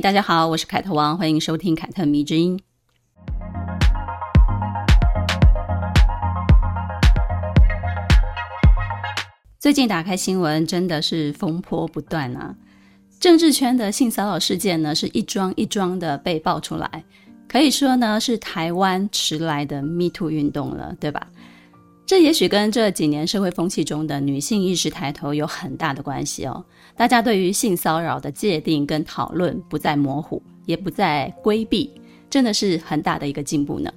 大家好，我是凯特王，欢迎收听凯特迷之音。最近打开新闻，真的是风波不断啊！政治圈的性骚扰事件呢，是一桩一桩的被爆出来，可以说呢，是台湾迟来的 Me Too 运动了，对吧？这也许跟这几年社会风气中的女性意识抬头有很大的关系哦。大家对于性骚扰的界定跟讨论不再模糊，也不再规避，真的是很大的一个进步呢。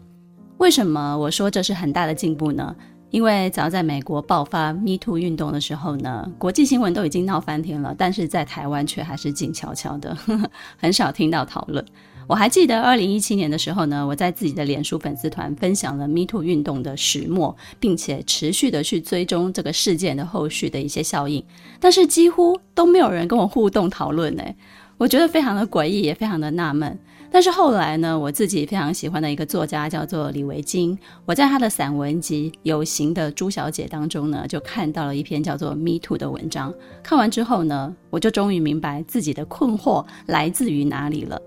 为什么我说这是很大的进步呢？因为早在美国爆发 Me Too 运动的时候呢，国际新闻都已经闹翻天了，但是在台湾却还是静悄悄的，呵呵，很少听到讨论。我还记得二零一七年的时候呢，我在自己的脸书粉丝团分享了 Me Too 运动的始末，并且持续的去追踪这个事件的后续的一些效应，但是几乎都没有人跟我互动讨论呢，我觉得非常的诡异，也非常的纳闷。但是后来呢，我自己非常喜欢的一个作家叫做李维京，我在他的散文集《有形的朱小姐》当中呢，就看到了一篇叫做《Me Too》的文章。看完之后呢，我就终于明白自己的困惑来自于哪里了。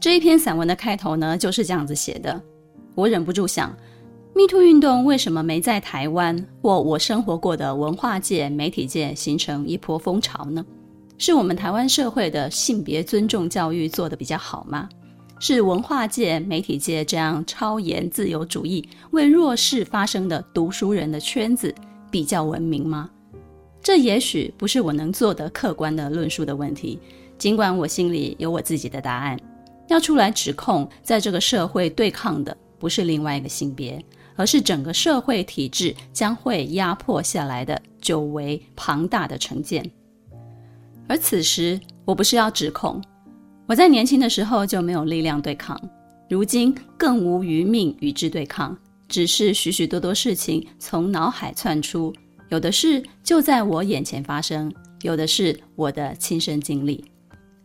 这一篇散文的开头呢，就是这样子写的。我忍不住想，Me Too 运动为什么没在台湾或我生活过的文化界、媒体界形成一波风潮呢？是我们台湾社会的性别尊重教育做得比较好吗？是文化界、媒体界这样超严自由主义、为弱势发声的读书人的圈子比较文明吗？这也许不是我能做的客观的论述的问题，尽管我心里有我自己的答案。要出来指控，在这个社会对抗的不是另外一个性别，而是整个社会体制将会压迫下来的久违庞大的成见。而此时，我不是要指控。我在年轻的时候就没有力量对抗，如今更无余命与之对抗，只是许许多多事情从脑海窜出，有的事就在我眼前发生，有的是我的亲身经历。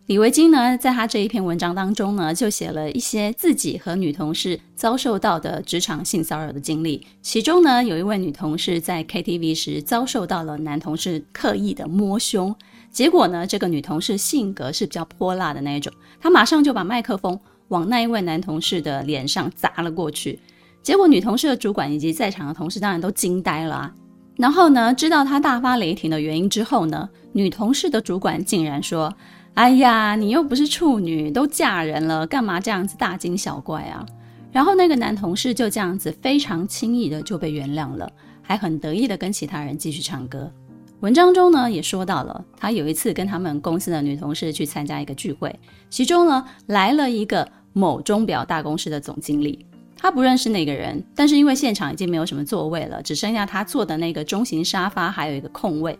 李维菁呢，在他这一篇文章当中呢，就写了一些自己和女同事遭受到的职场性骚扰的经历，其中呢，有一位女同事在 KTV 时遭受到了男同事刻意的摸胸。结果呢，这个女同事性格是比较泼辣的那一种，她马上就把麦克风往那一位男同事的脸上砸了过去。结果女同事的主管以及在场的同事当然都惊呆了啊。然后呢，知道她大发雷霆的原因之后呢，女同事的主管竟然说：“哎呀，你又不是处女，都嫁人了，干嘛这样子大惊小怪啊？”然后那个男同事就这样子非常轻易的就被原谅了，还很得意的跟其他人继续唱歌。文章中呢也说到了，他有一次跟他们公司的女同事去参加一个聚会，其中呢来了一个某钟表大公司的总经理，他不认识那个人，但是因为现场已经没有什么座位了，只剩下他坐的那个中型沙发还有一个空位，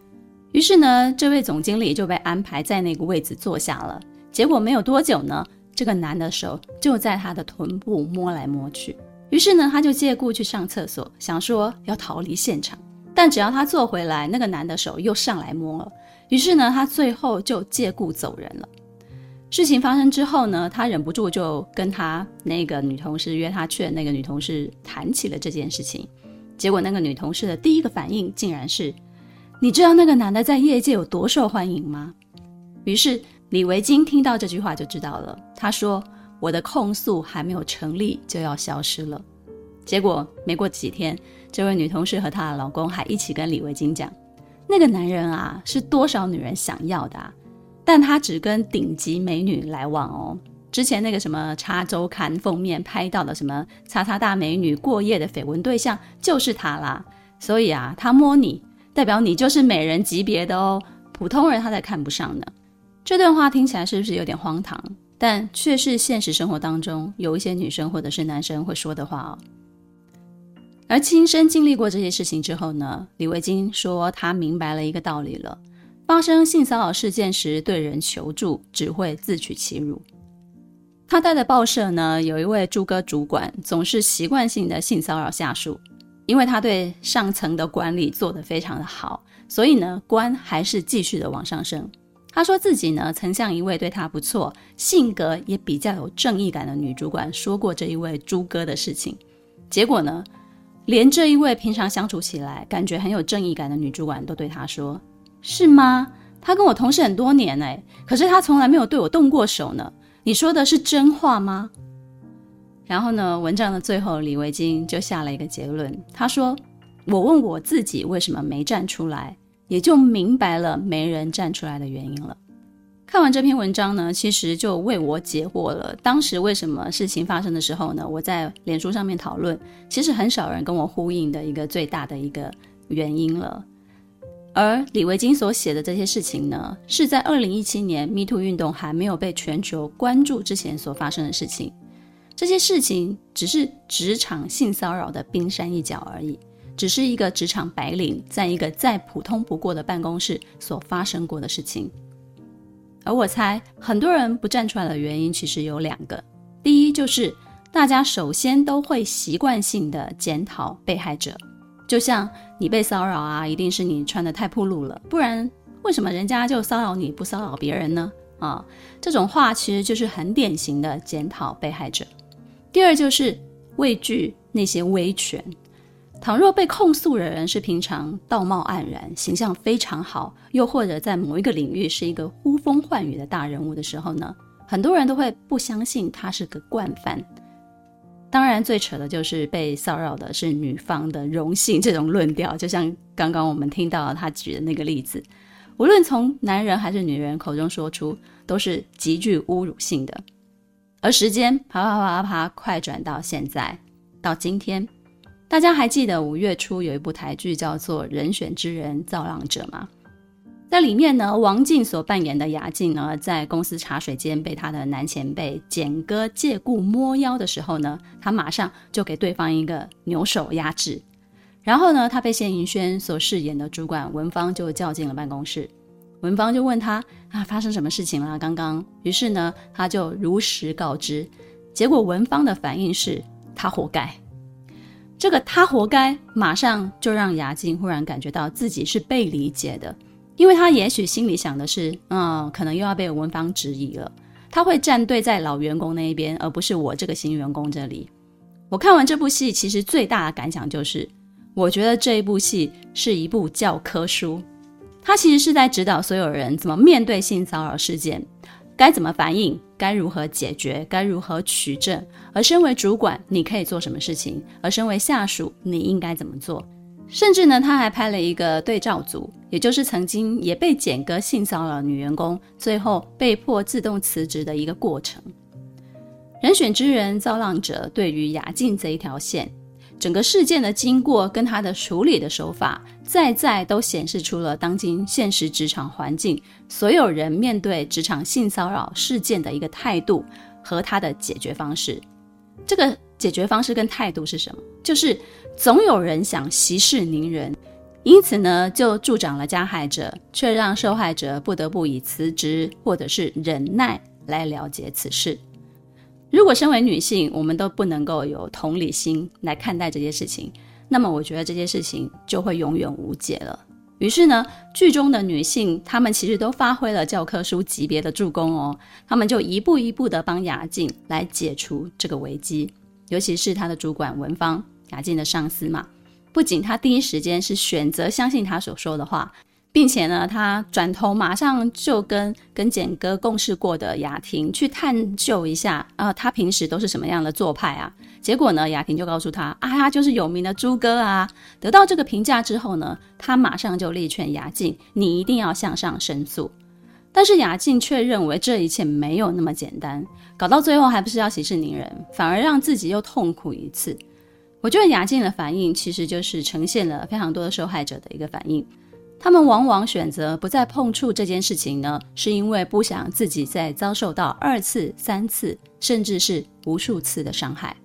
于是呢这位总经理就被安排在那个位置坐下了。结果没有多久呢，这个男的手就在他的臀部摸来摸去，于是呢他就借故去上厕所，想说要逃离现场。但只要他坐回来，那个男的手又上来摸了。于是呢，他最后就借故走人了。事情发生之后呢，他忍不住就跟他那个女同事约他去的那个女同事谈起了这件事情。结果那个女同事的第一个反应竟然是：“你知道那个男的在业界有多受欢迎吗？”于是李维京听到这句话就知道了。他说：“我的控诉还没有成立，就要消失了。”结果没过几天，这位女同事和她的老公还一起跟李维京讲，那个男人啊是多少女人想要的啊，但他只跟顶级美女来往哦。之前那个什么《叉周刊》封面拍到的什么“叉叉大美女”过夜的绯闻对象就是他啦。所以啊，他摸你，代表你就是美人级别的哦，普通人他才看不上呢。这段话听起来是不是有点荒唐？但却是现实生活当中有一些女生或者是男生会说的话哦。而亲身经历过这些事情之后呢，李维京说他明白了一个道理了：发生性骚扰事件时，对人求助只会自取其辱。他待的报社呢，有一位猪哥主管，总是习惯性的性骚扰下属。因为他对上层的管理做得非常的好，所以呢，官还是继续的往上升。他说自己呢，曾向一位对他不错、性格也比较有正义感的女主管说过这一位猪哥的事情，结果呢，连这一位平常相处起来感觉很有正义感的女主管都对他说：“是吗？他跟我同事很多年哎，可是他从来没有对我动过手呢。你说的是真话吗？”然后呢，文章的最后，李维京就下了一个结论，他说：“我问我自己为什么没站出来。”也就明白了没人站出来的原因了。看完这篇文章呢，其实就为我解惑了。当时为什么事情发生的时候呢？我在脸书上面讨论，其实很少人跟我呼应的一个最大的一个原因了。而李维京所写的这些事情呢，是在二零一七年 MeToo 运动还没有被全球关注之前所发生的事情。这些事情只是职场性骚扰的冰山一角而已。只是一个职场白领，在一个再普通不过的办公室所发生过的事情。而我猜，很多人不站出来的原因其实有两个：第一，就是大家首先都会习惯性的检讨被害者，就像你被骚扰啊，一定是你穿得太暴露了，不然为什么人家就骚扰你不骚扰别人呢？啊，这种话其实就是很典型的检讨被害者。第二，就是畏惧那些威权。倘若被控诉的人是平常道貌岸然、形象非常好，又或者在某一个领域是一个呼风唤雨的大人物的时候呢，很多人都会不相信他是个惯犯。当然，最扯的就是被骚扰的是女方的荣幸这种论调，就像刚刚我们听到他举的那个例子，无论从男人还是女人口中说出，都是极具侮辱性的。而时间啪啪啪啪啪快转到现在，到今天。大家还记得五月初有一部台剧叫做《人选之人造浪者》吗？在里面呢，王静所扮演的雅静呢，在公司茶水间被他的男前辈简哥借故摸腰的时候呢，他马上就给对方一个扭手压制。然后呢，他被谢盈萱所饰演的主管文芳就叫进了办公室，文芳就问他啊，发生什么事情了？刚刚，于是呢，他就如实告知，结果文芳的反应是他活该。这个他活该，马上就让雅静忽然感觉到自己是被理解的，因为他也许心里想的是，嗯，可能又要被文芳质疑了，他会站队在老员工那一边，而不是我这个新员工这里。我看完这部戏，其实最大的感想就是，我觉得这一部戏是一部教科书，它其实是在指导所有人怎么面对性骚扰事件。该怎么反应？该如何解决？该如何取证？而身为主管，你可以做什么事情？而身为下属，你应该怎么做？甚至呢，他还拍了一个对照组，也就是曾经也被简哥性骚扰女员工，最后被迫自动辞职的一个过程。人选之人造浪者对于雅静这一条线。整个事件的经过跟他的处理的手法，再再都显示出了当今现实职场环境，所有人面对职场性骚扰事件的一个态度和他的解决方式。这个解决方式跟态度是什么？就是总有人想息事宁人，因此呢，就助长了加害者，却让受害者不得不以辞职或者是忍耐来了结此事。如果身为女性，我们都不能够有同理心来看待这些事情，那么我觉得这些事情就会永远无解了。于是呢，剧中的女性她们其实都发挥了教科书级别的助攻哦，她们就一步一步的帮雅静来解除这个危机，尤其是她的主管文芳，雅静的上司嘛，不仅她第一时间是选择相信她所说的话。并且呢，他转头马上就跟跟简哥共事过的雅婷去探究一下啊，他平时都是什么样的做派啊？结果呢，雅婷就告诉他，啊，他就是有名的猪哥啊。得到这个评价之后呢，他马上就力劝雅静，你一定要向上申诉。但是雅静却认为这一切没有那么简单，搞到最后还不是要息事宁人，反而让自己又痛苦一次。我觉得雅静的反应其实就是呈现了非常多的受害者的一个反应。他们往往选择不再碰触这件事情呢，是因为不想自己再遭受到二次、三次，甚至是无数次的伤害，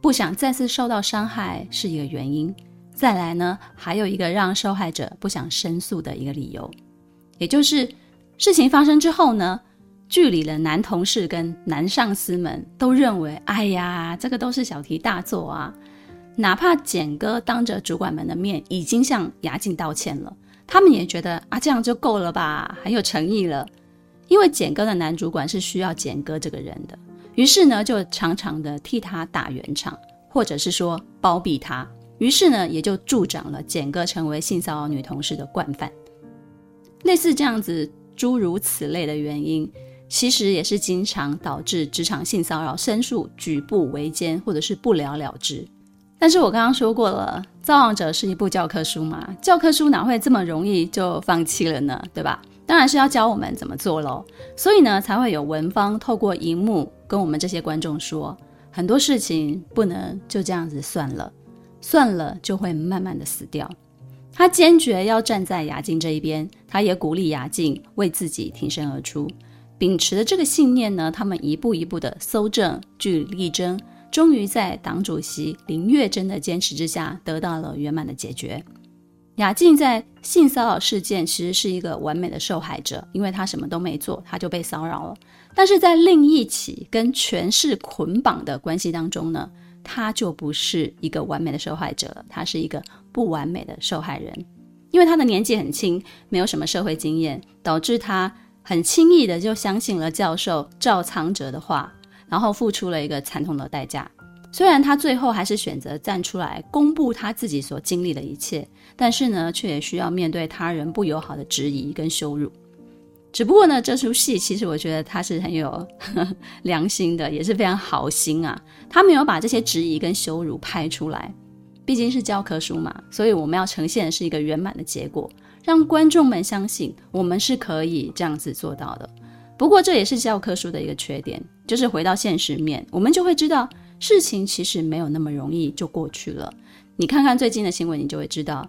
不想再次受到伤害是一个原因。再来呢，还有一个让受害者不想申诉的一个理由，也就是事情发生之后呢，剧里的男同事跟男上司们都认为，哎呀，这个都是小题大做啊。哪怕简哥当着主管们的面已经向雅静道歉了，他们也觉得啊，这样就够了吧，很有诚意了。因为简哥的男主管是需要简哥这个人的，于是呢，就常常的替他打圆场，或者是说包庇他。于是呢，也就助长了简哥成为性骚扰女同事的惯犯。类似这样子诸如此类的原因，其实也是经常导致职场性骚扰申诉举步维艰，或者是不了了之。但是我刚刚说过了，《造浪者》是一部教科书嘛，教科书哪会这么容易就放弃了呢？对吧？当然是要教我们怎么做喽。所以呢，才会有文芳透过荧幕跟我们这些观众说，很多事情不能就这样子算了，算了就会慢慢的死掉。他坚决要站在雅静这一边，他也鼓励雅静为自己挺身而出。秉持的这个信念呢，他们一步一步的搜证、据力争，终于在党主席林月珍的坚持之下，得到了圆满的解决。雅静在性骚扰事件其实是一个完美的受害者，因为她什么都没做，她就被骚扰了。但是在另一起跟权势捆绑的关系当中呢，她就不是一个完美的受害者了，她是一个。不完美的受害人，因为她的年纪很轻，没有什么社会经验，导致她很轻易的就相信了教授赵仓哲的话，然后付出了一个惨痛的代价。虽然他最后还是选择站出来公布他自己所经历的一切，但是呢，却也需要面对他人不友好的质疑跟羞辱。只不过呢，这出戏其实我觉得他是很有呵 呵良心的，也是非常好心啊，他没有把这些质疑跟羞辱拍出来。毕竟是教科书嘛，所以我们要呈现的是一个圆满的结果，让观众们相信我们是可以这样子做到的。不过这也是教科书的一个缺点，就是回到现实面，我们就会知道事情其实没有那么容易就过去了。你看看最近的新闻，你就会知道，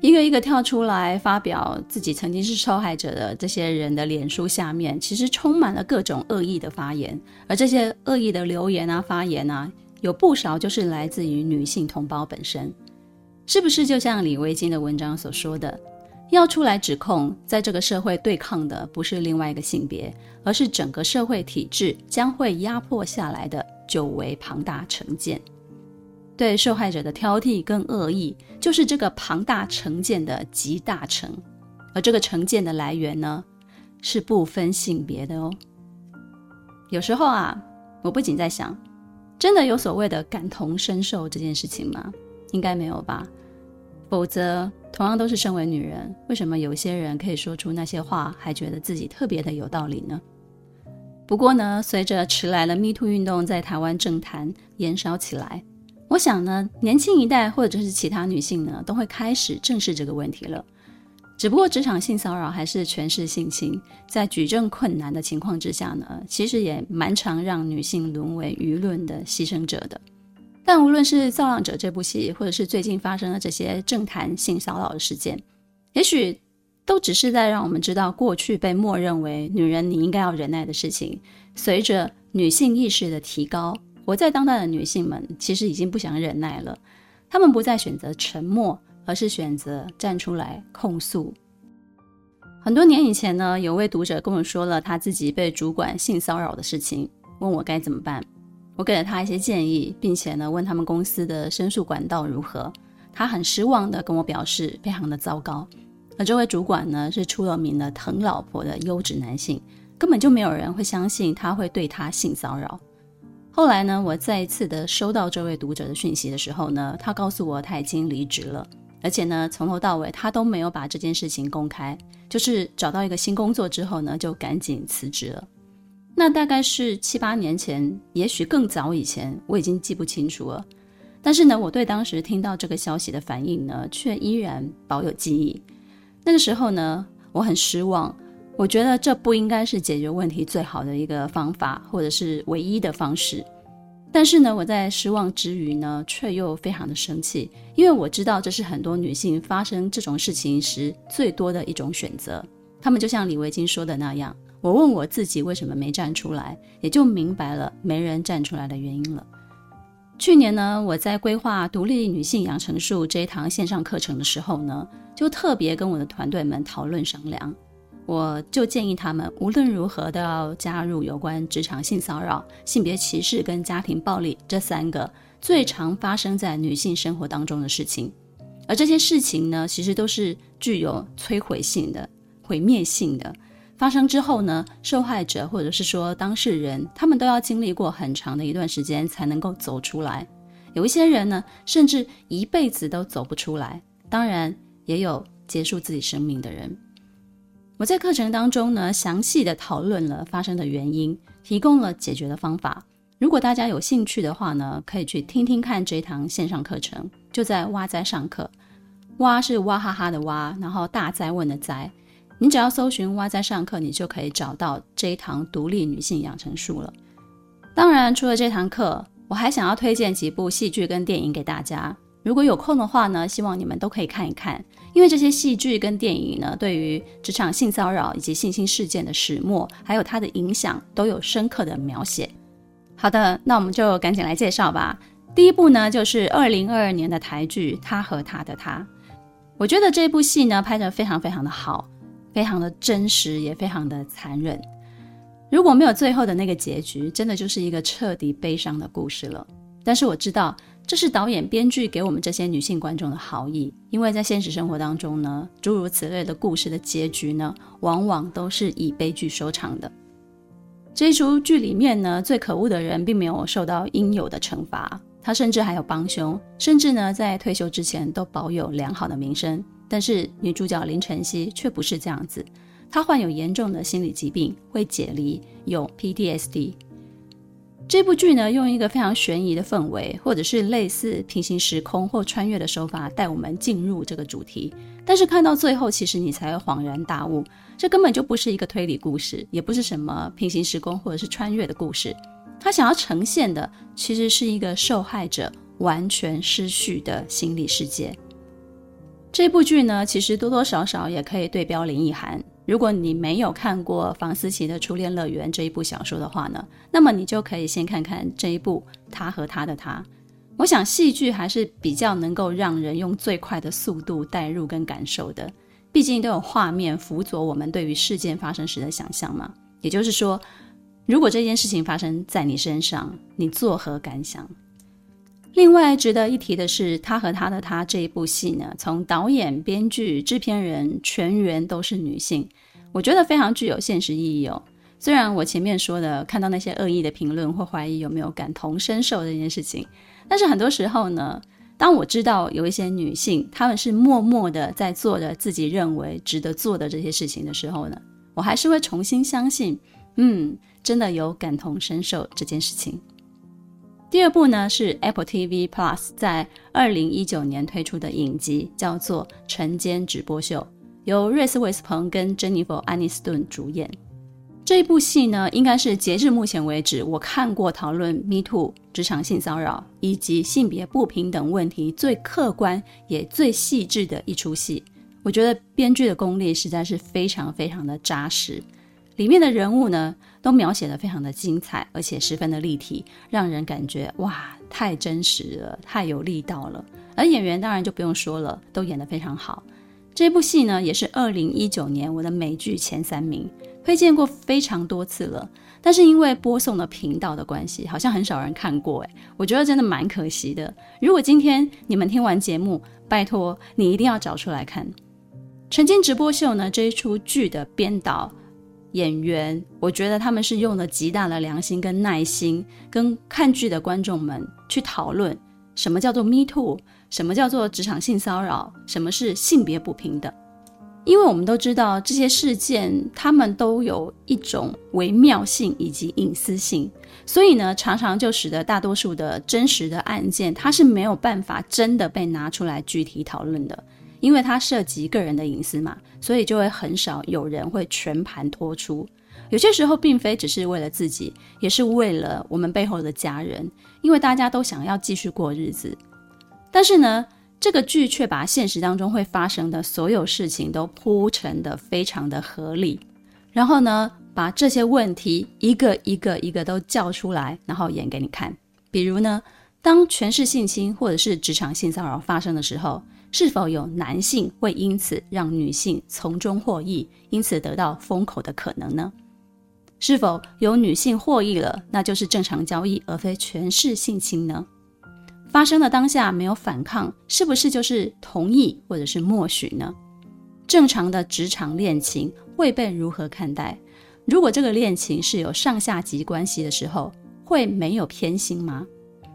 一个一个跳出来发表自己曾经是受害者的这些人的脸书下面，其实充满了各种恶意的发言，而这些恶意的留言啊、发言啊。有不少就是来自于女性同胞本身，是不是就像李维京的文章所说的，要出来指控，在这个社会对抗的不是另外一个性别，而是整个社会体制将会压迫下来的久为庞大成见。对受害者的挑剔跟恶意，就是这个庞大成见的集大成。而这个成见的来源呢，是不分性别的哦。有时候啊，我不仅在想。真的有所谓的感同身受这件事情吗？应该没有吧。否则，同样都是身为女人，为什么有些人可以说出那些话，还觉得自己特别的有道理呢？不过呢，随着迟来的 MeToo 运动在台湾政坛燃烧起来，我想呢，年轻一代或者是其他女性呢，都会开始正视这个问题了。只不过职场性骚扰还是权势性侵，在举证困难的情况之下呢，其实也蛮常让女性沦为舆论的牺牲者的。但无论是《造浪者》这部戏，或者是最近发生的这些政坛性骚扰的事件，也许都只是在让我们知道，过去被默认为女人你应该要忍耐的事情，随着女性意识的提高，活在当代的女性们其实已经不想忍耐了，她们不再选择沉默。而是选择站出来控诉。很多年以前呢，有位读者跟我说了他自己被主管性骚扰的事情，问我该怎么办。我给了他一些建议，并且呢，问他们公司的申诉管道如何。他很失望的跟我表示，非常的糟糕。而这位主管呢，是出了名的疼老婆的优质男性，根本就没有人会相信他会对他性骚扰。后来呢，我再一次的收到这位读者的讯息的时候呢，他告诉我他已经离职了。而且呢，从头到尾他都没有把这件事情公开，就是找到一个新工作之后呢，就赶紧辞职了。那大概是七八年前，也许更早以前，我已经记不清楚了。但是呢，我对当时听到这个消息的反应呢，却依然保有记忆。那个时候呢，我很失望，我觉得这不应该是解决问题最好的一个方法，或者是唯一的方式。但是呢，我在失望之余呢，却又非常的生气，因为我知道这是很多女性发生这种事情时最多的一种选择。她们就像李维京说的那样，我问我自己为什么没站出来，也就明白了没人站出来的原因了。去年呢，我在规划独立女性养成术这一堂线上课程的时候呢，就特别跟我的团队们讨论商量。我就建议他们无论如何都要加入有关职场性骚扰、性别歧视跟家庭暴力这三个最常发生在女性生活当中的事情。而这些事情呢，其实都是具有摧毁性的、毁灭性的。发生之后呢，受害者或者是说当事人，他们都要经历过很长的一段时间才能够走出来。有一些人呢，甚至一辈子都走不出来。当然，也有结束自己生命的人。我在课程当中呢，详细的讨论了发生的原因，提供了解决的方法。如果大家有兴趣的话呢，可以去听听看这一堂线上课程，就在哇哉上课。哇是哇哈哈的哇，然后大哉问的哉。你只要搜寻哇在上课，你就可以找到这一堂独立女性养成术了。当然，除了这堂课，我还想要推荐几部戏剧跟电影给大家。如果有空的话呢，希望你们都可以看一看，因为这些戏剧跟电影呢，对于职场性骚扰以及性侵事件的始末，还有它的影响，都有深刻的描写。好的，那我们就赶紧来介绍吧。第一部呢，就是二零二二年的台剧《他和他的他》。我觉得这部戏呢，拍得非常非常的好。非常的真实，也非常的残忍。如果没有最后的那个结局，真的就是一个彻底悲伤的故事了。但是我知道，这是导演编剧给我们这些女性观众的好意，因为在现实生活当中呢，诸如此类的故事的结局呢，往往都是以悲剧收场的。这一出剧里面呢，最可恶的人并没有受到应有的惩罚，他甚至还有帮凶，甚至呢，在退休之前都保有良好的名声。但是女主角林晨曦却不是这样子，她患有严重的心理疾病，会解离，有 PTSD。这部剧呢，用一个非常悬疑的氛围，或者是类似平行时空或穿越的手法，带我们进入这个主题。但是看到最后，其实你才会恍然大悟，这根本就不是一个推理故事，也不是什么平行时空或者是穿越的故事。他想要呈现的，其实是一个受害者完全失序的心理世界。这部剧呢，其实多多少少也可以对标林奕涵。如果你没有看过房思琪的《初恋乐园》这一部小说的话呢，那么你就可以先看看这一部《他和他的他》。我想戏剧还是比较能够让人用最快的速度带入跟感受的，毕竟都有画面辅佐我们对于事件发生时的想象嘛。也就是说，如果这件事情发生在你身上，你作何感想？另外值得一提的是，他和他的他这一部戏呢，从导演、编剧、制片人全员都是女性，我觉得非常具有现实意义哦。虽然我前面说的看到那些恶意的评论或怀疑有没有感同身受这件事情，但是很多时候呢，当我知道有一些女性她们是默默的在做着自己认为值得做的这些事情的时候呢，我还是会重新相信，嗯，真的有感同身受这件事情。第二部呢是 Apple TV Plus 在二零一九年推出的影集，叫做《晨间直播秀》，由瑞斯·威斯彭跟珍妮佛·安妮斯顿主演。这部戏呢，应该是截至目前为止我看过讨论 Me Too 职场性骚扰以及性别不平等问题最客观也最细致的一出戏。我觉得编剧的功力实在是非常非常的扎实。里面的人物呢，都描写得非常的精彩，而且十分的立体，让人感觉哇，太真实了，太有力道了。而演员当然就不用说了，都演得非常好。这部戏呢，也是二零一九年我的美剧前三名，推荐过非常多次了。但是因为播送的频道的关系，好像很少人看过，诶，我觉得真的蛮可惜的。如果今天你们听完节目，拜托你一定要找出来看《曾经直播秀》呢，这一出剧的编导。演员，我觉得他们是用了极大的良心跟耐心，跟看剧的观众们去讨论什么叫做 Me Too，什么叫做职场性骚扰，什么是性别不平等。因为我们都知道这些事件，他们都有一种微妙性以及隐私性，所以呢，常常就使得大多数的真实的案件，它是没有办法真的被拿出来具体讨论的。因为它涉及个人的隐私嘛，所以就会很少有人会全盘托出。有些时候，并非只是为了自己，也是为了我们背后的家人，因为大家都想要继续过日子。但是呢，这个剧却把现实当中会发生的所有事情都铺陈的非常的合理，然后呢，把这些问题一个一个一个都叫出来，然后演给你看。比如呢，当权势性侵或者是职场性骚扰发生的时候。是否有男性会因此让女性从中获益，因此得到封口的可能呢？是否有女性获益了，那就是正常交易，而非权势性侵呢？发生的当下没有反抗，是不是就是同意或者是默许呢？正常的职场恋情会被如何看待？如果这个恋情是有上下级关系的时候，会没有偏心吗？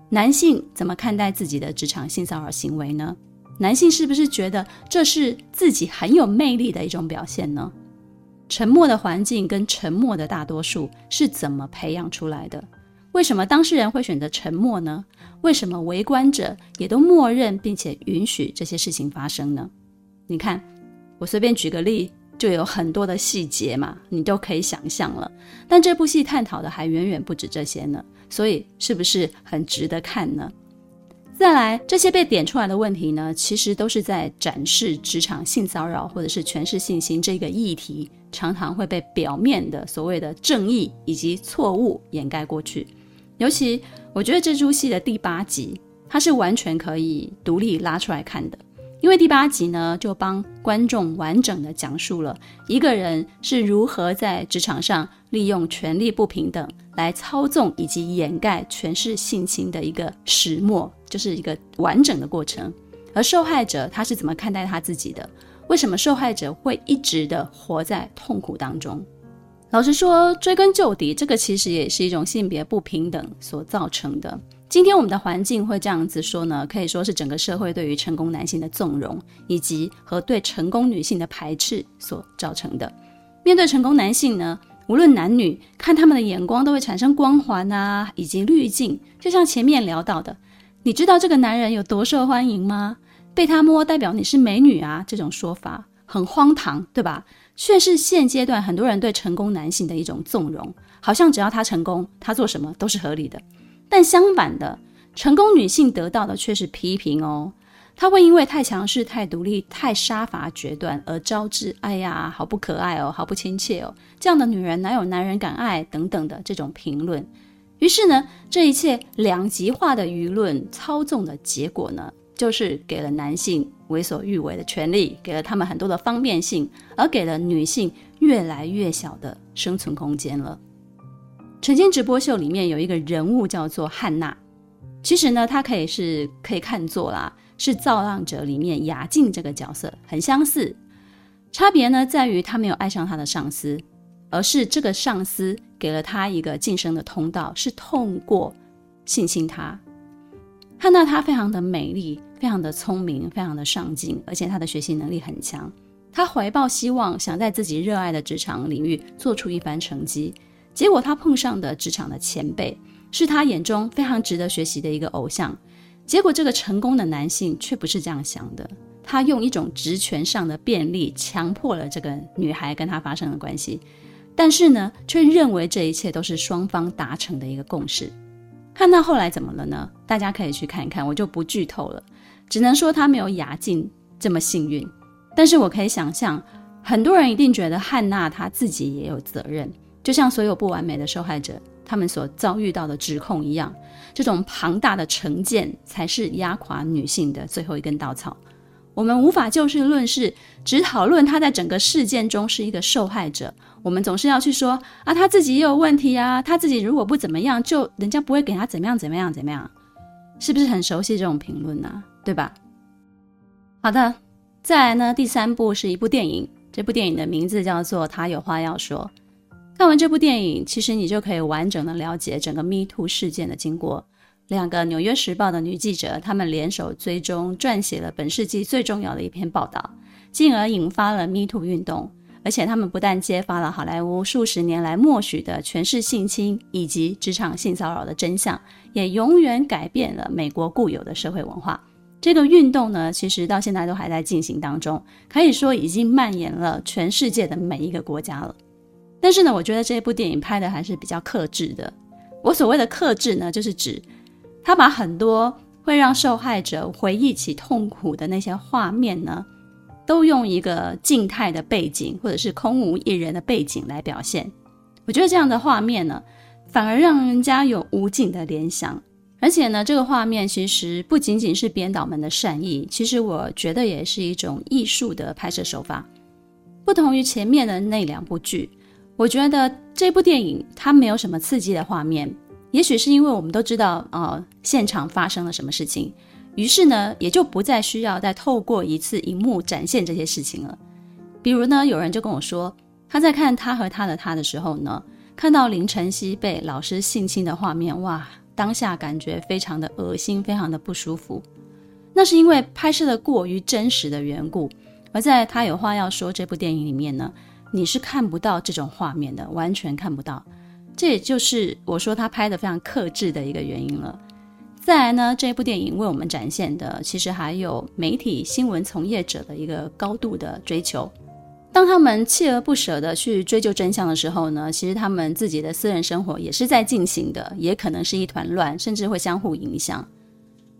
男性怎么看待自己的职场性骚扰行为呢？男性是不是觉得这是自己很有魅力的一种表现呢？沉默的环境跟沉默的大多数是怎么培养出来的？为什么当事人会选择沉默呢？为什么围观者也都默认并且允许这些事情发生呢？你看，我随便举个例，就有很多的细节嘛，你都可以想象了。但这部戏探讨的还远远不止这些呢。所以是不是很值得看呢？再来，这些被点出来的问题呢，其实都是在展示职场性骚扰或者是权势性侵这个议题，常常会被表面的所谓的正义以及错误掩盖过去。尤其我觉得这出戏的第八集，它是完全可以独立拉出来看的。因为第八集呢，就帮观众完整的讲述了一个人是如何在职场上利用权力不平等来操纵以及掩盖权势性侵的一个始末，就是一个完整的过程。而受害者他是怎么看待他自己的？为什么受害者会一直的活在痛苦当中？老实说，追根究底，这个其实也是一种性别不平等所造成的。今天我们的环境会这样子说呢，可以说是整个社会对于成功男性的纵容，以及和对成功女性的排斥所造成的。面对成功男性呢，无论男女，看他们的眼光都会产生光环啊，以及滤镜。就像前面聊到的，你知道这个男人有多受欢迎吗？被他摸代表你是美女啊，这种说法很荒唐，对吧？却是现阶段很多人对成功男性的一种纵容，好像只要他成功，他做什么都是合理的。但相反的，成功女性得到的却是批评哦。她会因为太强势、太独立、太杀伐决断而招致“哎呀，好不可爱哦，好不亲切哦”这样的女人哪有男人敢爱等等的这种评论。于是呢，这一切两极化的舆论操纵的结果呢，就是给了男性为所欲为的权利，给了他们很多的方便性，而给了女性越来越小的生存空间了。晨间直播秀里面有一个人物叫做汉娜，其实呢，她可以是可以看作啦，是造浪者里面雅静这个角色很相似，差别呢在于她没有爱上她的上司，而是这个上司给了她一个晋升的通道，是通过性侵她。看到她非常的美丽，非常的聪明，非常的上进，而且她的学习能力很强，她怀抱希望，想在自己热爱的职场领域做出一番成绩。结果他碰上的职场的前辈，是他眼中非常值得学习的一个偶像。结果这个成功的男性却不是这样想的，他用一种职权上的便利强迫了这个女孩跟他发生了关系，但是呢，却认为这一切都是双方达成的一个共识。看到后来怎么了呢？大家可以去看一看，我就不剧透了，只能说他没有雅静这么幸运。但是我可以想象，很多人一定觉得汉娜她自己也有责任。就像所有不完美的受害者，他们所遭遇到的指控一样，这种庞大的成见才是压垮女性的最后一根稻草。我们无法就事论事，只讨论他在整个事件中是一个受害者。我们总是要去说啊，他自己也有问题啊，他自己如果不怎么样，就人家不会给他怎么样怎么样怎么样，是不是很熟悉这种评论呢？对吧？好的，再来呢，第三部是一部电影，这部电影的名字叫做《她有话要说》。看完这部电影，其实你就可以完整的了解整个 Me Too 事件的经过。两个《纽约时报》的女记者，她们联手追踪撰写了本世纪最重要的一篇报道，进而引发了 Me Too 运动。而且他们不但揭发了好莱坞数十年来默许的权势性侵以及职场性骚扰的真相，也永远改变了美国固有的社会文化。这个运动呢，其实到现在都还在进行当中，可以说已经蔓延了全世界的每一个国家了。但是呢，我觉得这部电影拍的还是比较克制的。我所谓的克制呢，就是指他把很多会让受害者回忆起痛苦的那些画面呢，都用一个静态的背景或者是空无一人的背景来表现。我觉得这样的画面呢，反而让人家有无尽的联想。而且呢，这个画面其实不仅仅是编导们的善意，其实我觉得也是一种艺术的拍摄手法，不同于前面的那两部剧。我觉得这部电影它没有什么刺激的画面，也许是因为我们都知道，呃，现场发生了什么事情，于是呢，也就不再需要再透过一次荧幕展现这些事情了。比如呢，有人就跟我说，他在看他和他的他的时候呢，看到林晨曦被老师性侵的画面，哇，当下感觉非常的恶心，非常的不舒服。那是因为拍摄的过于真实的缘故，而在他有话要说这部电影里面呢，你是看不到这种画面的，完全看不到。这也就是我说他拍的非常克制的一个原因了。再来呢，这部电影为我们展现的，其实还有媒体新闻从业者的一个高度的追求。当他们锲而不舍地去追究真相的时候呢，其实他们自己的私人生活也是在进行的，也可能是一团乱，甚至会相互影响。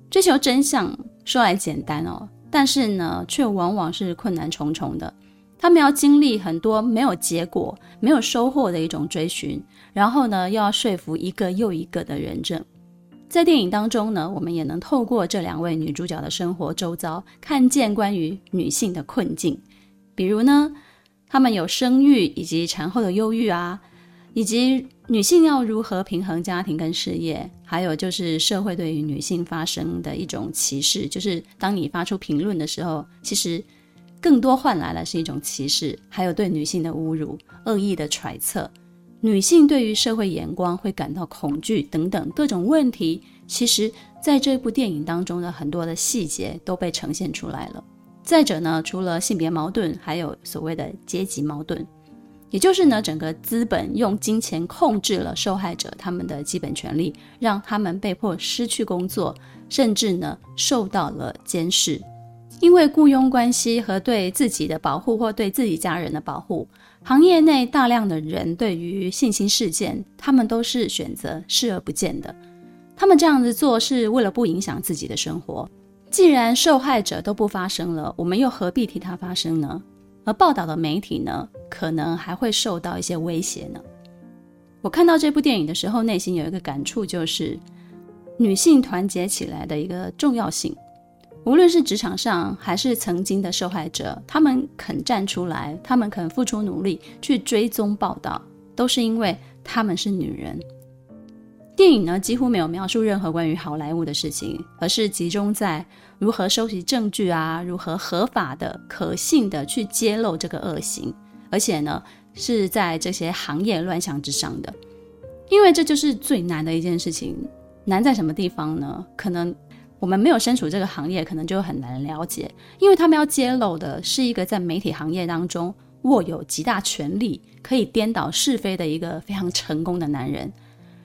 追求真相说来简单哦，但是呢，却往往是困难重重的。他们要经历很多没有结果、没有收获的一种追寻，然后呢，又要说服一个又一个的人证。在电影当中呢，我们也能透过这两位女主角的生活周遭，看见关于女性的困境。比如呢，她们有生育以及产后的忧郁啊。以及女性要如何平衡家庭跟事业，还有就是社会对于女性发生的一种歧视，就是当你发出评论的时候，其实更多换来的是一种歧视，还有对女性的侮辱、恶意的揣测，女性对于社会眼光会感到恐惧等等各种问题，其实在这部电影当中的很多的细节都被呈现出来了。再者呢，除了性别矛盾，还有所谓的阶级矛盾。也就是呢，整个资本用金钱控制了受害者他们的基本权利，让他们被迫失去工作，甚至呢受到了监视。因为雇佣关系和对自己的保护或对自己家人的保护，行业内大量的人对于性侵事件，他们都是选择视而不见的。他们这样子做是为了不影响自己的生活。既然受害者都不发声了，我们又何必替他发声呢？而报道的媒体呢，可能还会受到一些威胁呢。我看到这部电影的时候，内心有一个感触，就是女性团结起来的一个重要性。无论是职场上，还是曾经的受害者，他们肯站出来，他们肯付出努力去追踪报道，都是因为他们是女人。电影呢，几乎没有描述任何关于好莱坞的事情，而是集中在如何收集证据啊，如何合法的、可信的去揭露这个恶行，而且呢，是在这些行业乱象之上的。因为这就是最难的一件事情。难在什么地方呢？可能我们没有身处这个行业，可能就很难了解。因为他们要揭露的是一个在媒体行业当中握有极大权力、可以颠倒是非的一个非常成功的男人。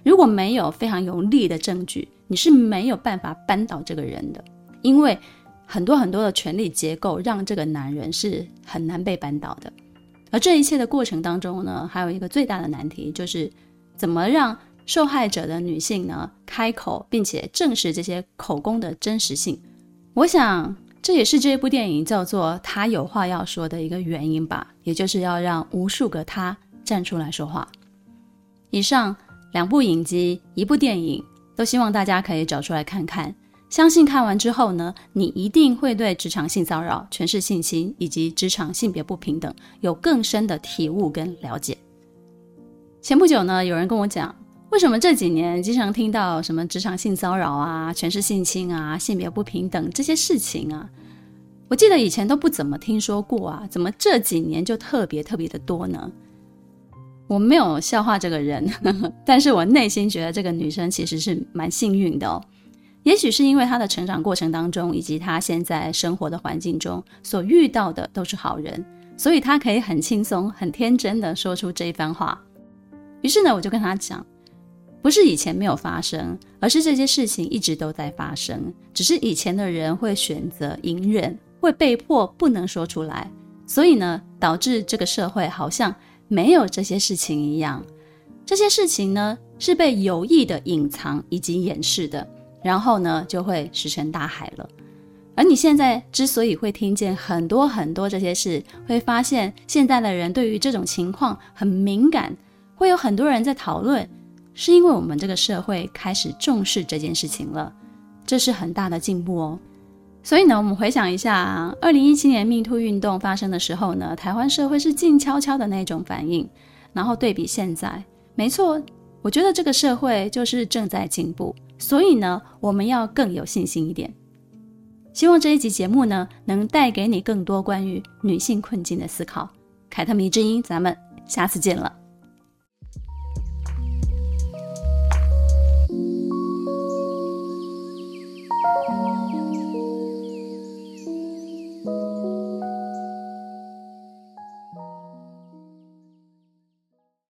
如果没有非常有力的证据，你是没有办法扳倒这个人的，因为很多很多的权力结构让这个男人是很难被扳倒的。而这一切的过程当中呢，还有一个最大的难题，就是怎么让受害者的女性呢开口，并且证实这些口供的真实性。我想这也是这部电影叫做“她有话要说”的一个原因吧，也就是要让无数个她站出来说话。以上。两部影集，一部电影，都希望大家可以找出来看看。相信看完之后呢，你一定会对职场性骚扰、权势性侵以及职场性别不平等有更深的体悟跟了解。前不久呢，有人跟我讲，为什么这几年经常听到什么职场性骚扰啊、权势性侵啊、性别不平等这些事情啊？我记得以前都不怎么听说过啊，怎么这几年就特别特别的多呢？我没有笑话这个人，呵呵，但是我内心觉得这个女生其实是蛮幸运的哦。也许是因为她的成长过程当中，以及她现在生活的环境中所遇到的都是好人，所以她可以很轻松、很天真的说出这一番话。于是呢，我就跟她讲，不是以前没有发生，而是这些事情一直都在发生，只是以前的人会选择隐忍，会被迫不能说出来，所以呢，导致这个社会好像。没有这些事情一样，这些事情呢是被有意的隐藏以及掩饰的，然后呢就会石沉大海了。而你现在之所以会听见很多很多这些事，会发现现在的人对于这种情况很敏感，会有很多人在讨论，是因为我们这个社会开始重视这件事情了，这是很大的进步哦。所以呢，我们回想一下，二零一七年 MeToo 运动发生的时候呢，台湾社会是静悄悄的那种反应。然后对比现在，没错，我觉得这个社会就是正在进步，所以呢，我们要更有信心一点。希望这一集节目呢，能带给你更多关于女性困境的思考。凯特迷之音，咱们下次见了。